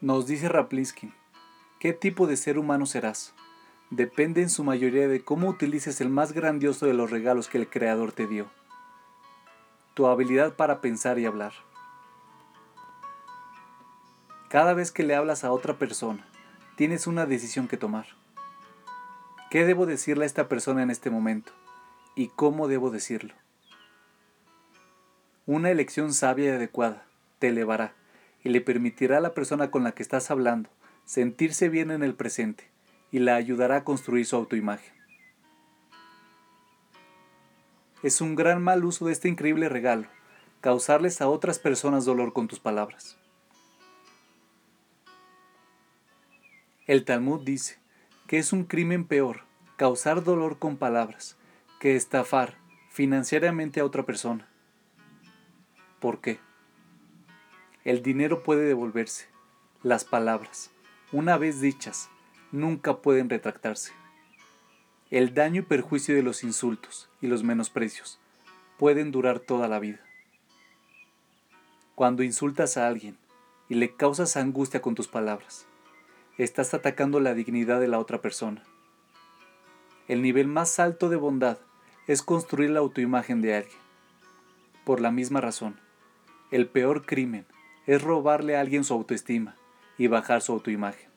Nos dice Raplinsky, ¿qué tipo de ser humano serás? Depende en su mayoría de cómo utilices el más grandioso de los regalos que el Creador te dio, tu habilidad para pensar y hablar. Cada vez que le hablas a otra persona, tienes una decisión que tomar. ¿Qué debo decirle a esta persona en este momento? ¿Y cómo debo decirlo? Una elección sabia y adecuada te elevará le permitirá a la persona con la que estás hablando sentirse bien en el presente y la ayudará a construir su autoimagen. Es un gran mal uso de este increíble regalo, causarles a otras personas dolor con tus palabras. El Talmud dice que es un crimen peor causar dolor con palabras que estafar financieramente a otra persona. ¿Por qué? El dinero puede devolverse. Las palabras, una vez dichas, nunca pueden retractarse. El daño y perjuicio de los insultos y los menosprecios pueden durar toda la vida. Cuando insultas a alguien y le causas angustia con tus palabras, estás atacando la dignidad de la otra persona. El nivel más alto de bondad es construir la autoimagen de alguien. Por la misma razón, el peor crimen es robarle a alguien su autoestima y bajar su autoimagen.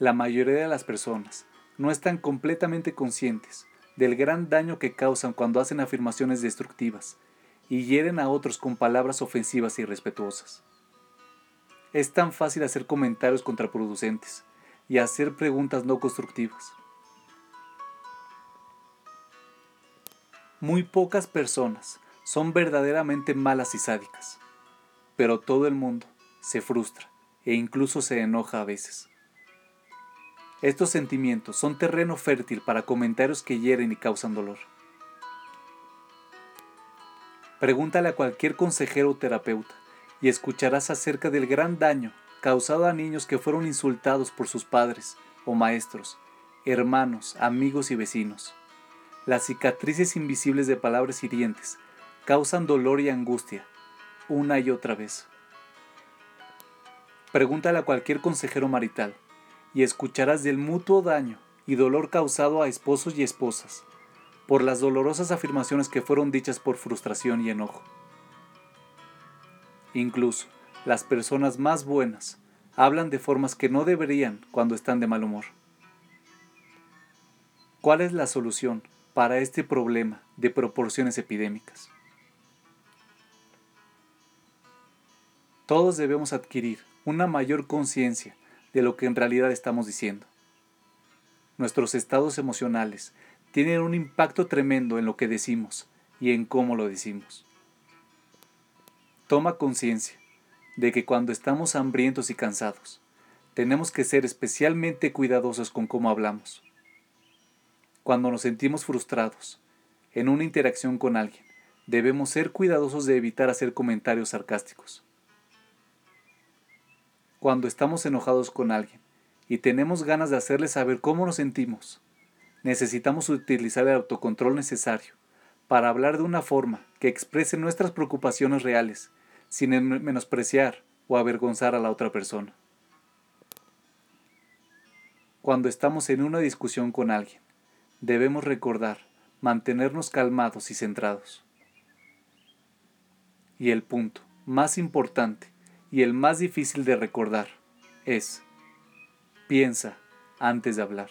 La mayoría de las personas no están completamente conscientes del gran daño que causan cuando hacen afirmaciones destructivas y hieren a otros con palabras ofensivas y irrespetuosas. Es tan fácil hacer comentarios contraproducentes y hacer preguntas no constructivas. Muy pocas personas son verdaderamente malas y sádicas, pero todo el mundo se frustra e incluso se enoja a veces. Estos sentimientos son terreno fértil para comentarios que hieren y causan dolor. Pregúntale a cualquier consejero o terapeuta y escucharás acerca del gran daño causado a niños que fueron insultados por sus padres o maestros, hermanos, amigos y vecinos. Las cicatrices invisibles de palabras hirientes causan dolor y angustia una y otra vez. Pregúntale a cualquier consejero marital y escucharás del mutuo daño y dolor causado a esposos y esposas por las dolorosas afirmaciones que fueron dichas por frustración y enojo. Incluso las personas más buenas hablan de formas que no deberían cuando están de mal humor. ¿Cuál es la solución para este problema de proporciones epidémicas? Todos debemos adquirir una mayor conciencia de lo que en realidad estamos diciendo. Nuestros estados emocionales tienen un impacto tremendo en lo que decimos y en cómo lo decimos. Toma conciencia de que cuando estamos hambrientos y cansados, tenemos que ser especialmente cuidadosos con cómo hablamos. Cuando nos sentimos frustrados en una interacción con alguien, debemos ser cuidadosos de evitar hacer comentarios sarcásticos. Cuando estamos enojados con alguien y tenemos ganas de hacerle saber cómo nos sentimos, necesitamos utilizar el autocontrol necesario para hablar de una forma que exprese nuestras preocupaciones reales sin menospreciar o avergonzar a la otra persona. Cuando estamos en una discusión con alguien, debemos recordar mantenernos calmados y centrados. Y el punto más importante y el más difícil de recordar es, piensa antes de hablar.